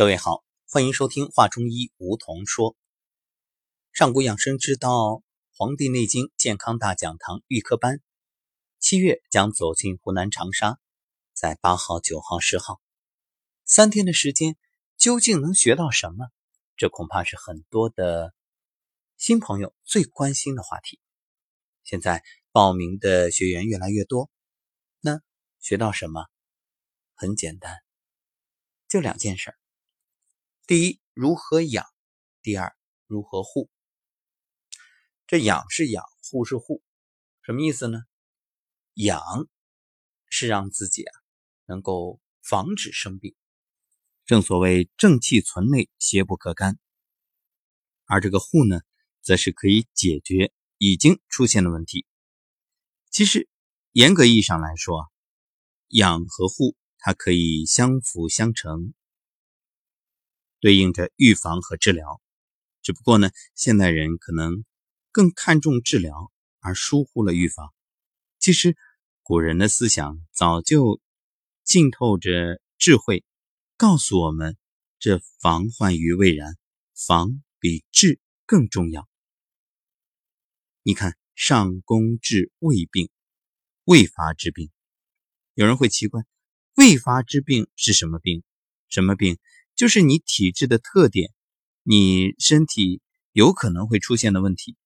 各位好，欢迎收听《话中医》，梧桐说。上古养生之道《黄帝内经健康大讲堂》预科班，七月将走进湖南长沙，在八号、九号、十号三天的时间，究竟能学到什么？这恐怕是很多的新朋友最关心的话题。现在报名的学员越来越多，那学到什么？很简单，就两件事儿。第一，如何养；第二，如何护。这养是养，护是护，什么意思呢？养是让自己啊能够防止生病，正所谓正气存内，邪不可干。而这个护呢，则是可以解决已经出现的问题。其实，严格意义上来说，养和护它可以相辅相成。对应着预防和治疗，只不过呢，现代人可能更看重治疗而疏忽了预防。其实，古人的思想早就浸透着智慧，告诉我们：这防患于未然，防比治更重要。你看，上工治未病，未发之病。有人会奇怪，未发之病是什么病？什么病？就是你体质的特点，你身体有可能会出现的问题。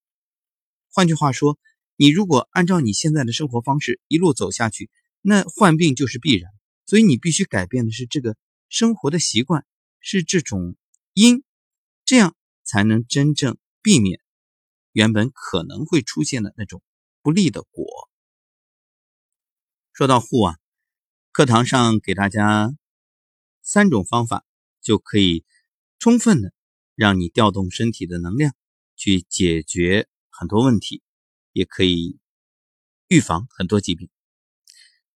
换句话说，你如果按照你现在的生活方式一路走下去，那患病就是必然。所以你必须改变的是这个生活的习惯，是这种因，这样才能真正避免原本可能会出现的那种不利的果。说到护啊，课堂上给大家三种方法。就可以充分的让你调动身体的能量去解决很多问题，也可以预防很多疾病。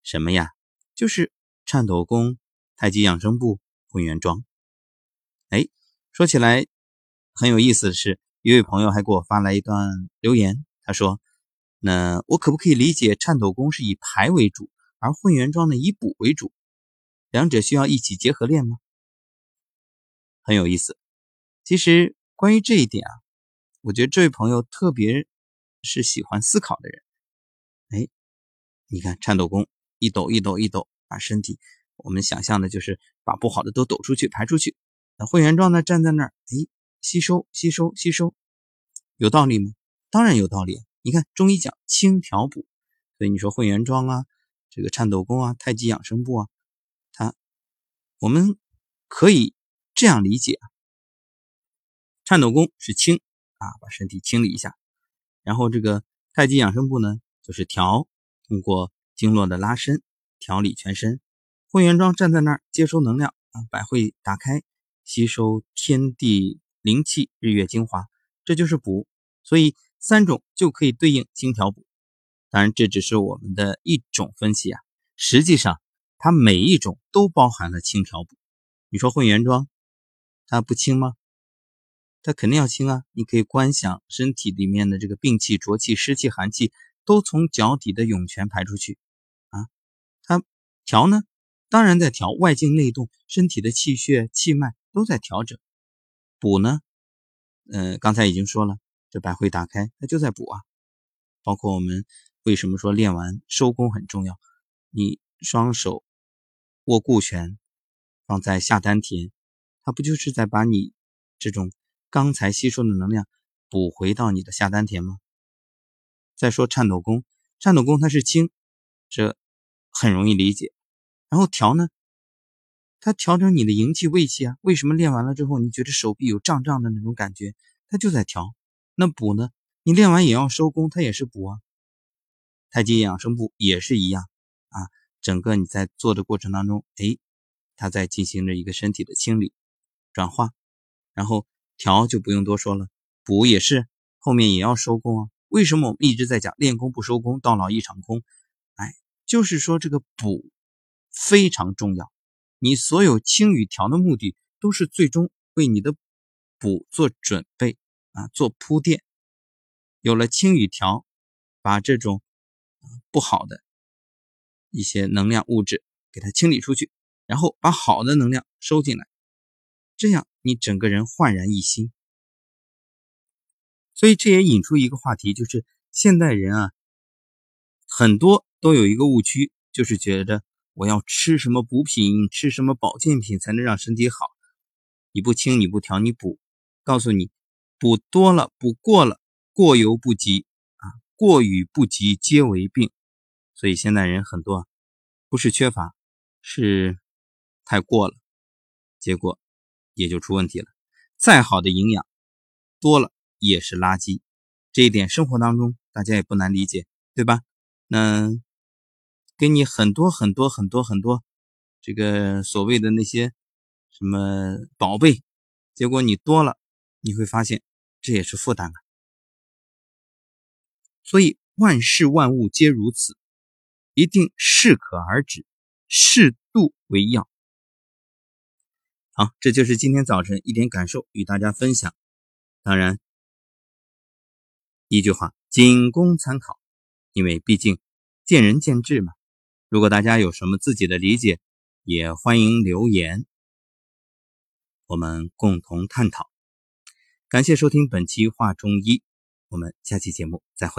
什么呀？就是颤抖功、太极养生步、混元桩。哎，说起来很有意思的是，一位朋友还给我发来一段留言，他说：“那我可不可以理解颤抖功是以排为主，而混元桩呢以补为主？两者需要一起结合练吗？”很有意思，其实关于这一点啊，我觉得这位朋友特别是喜欢思考的人。哎，你看颤抖功一抖一抖一抖，把身体我们想象的就是把不好的都抖出去排出去。那混元桩呢，站在那儿，哎，吸收吸收吸收，有道理吗？当然有道理。你看中医讲清调补，所以你说混元桩啊，这个颤抖功啊，太极养生步啊，它我们可以。这样理解，颤抖功是清啊，把身体清理一下，然后这个太极养生步呢，就是调，通过经络的拉伸调理全身。混元桩站在那儿接收能量啊，百会打开，吸收天地灵气、日月精华，这就是补。所以三种就可以对应精调补。当然这只是我们的一种分析啊，实际上它每一种都包含了清调补。你说混元桩？它不清吗？它肯定要清啊！你可以观想身体里面的这个病气、浊气、湿气、寒气都从脚底的涌泉排出去啊。它调呢，当然在调，外静内动，身体的气血、气脉都在调整。补呢，嗯，刚才已经说了，这百会打开，它就在补啊。包括我们为什么说练完收功很重要？你双手握固拳，放在下丹田。它不就是在把你这种刚才吸收的能量补回到你的下丹田吗？再说颤抖功，颤抖功它是清，这很容易理解。然后调呢，它调整你的营气、胃气啊。为什么练完了之后你觉得手臂有胀胀的那种感觉？它就在调。那补呢？你练完也要收工，它也是补啊。太极养生步也是一样啊。整个你在做的过程当中，哎，它在进行着一个身体的清理。转化，然后调就不用多说了，补也是后面也要收工啊。为什么我们一直在讲练功不收工，到老一场空？哎，就是说这个补非常重要。你所有清与调的目的，都是最终为你的补做准备啊，做铺垫。有了清与调，把这种不好的一些能量物质给它清理出去，然后把好的能量收进来。这样你整个人焕然一新。所以这也引出一个话题，就是现代人啊，很多都有一个误区，就是觉得我要吃什么补品、吃什么保健品才能让身体好。你不清，你不调，你补，告诉你，补多了，补过了，过犹不及啊，过与不及皆为病。所以现代人很多不是缺乏，是太过了，结果也就出问题了。再好的营养多了也是垃圾，这一点生活当中大家也不难理解，对吧？那给你很多很多很多很多这个所谓的那些。什么宝贝？结果你多了，你会发现这也是负担啊。所以万事万物皆如此，一定适可而止，适度为要。好，这就是今天早晨一点感受与大家分享。当然，一句话仅供参考，因为毕竟见仁见智嘛。如果大家有什么自己的理解，也欢迎留言。我们共同探讨。感谢收听本期《话中医》，我们下期节目再会。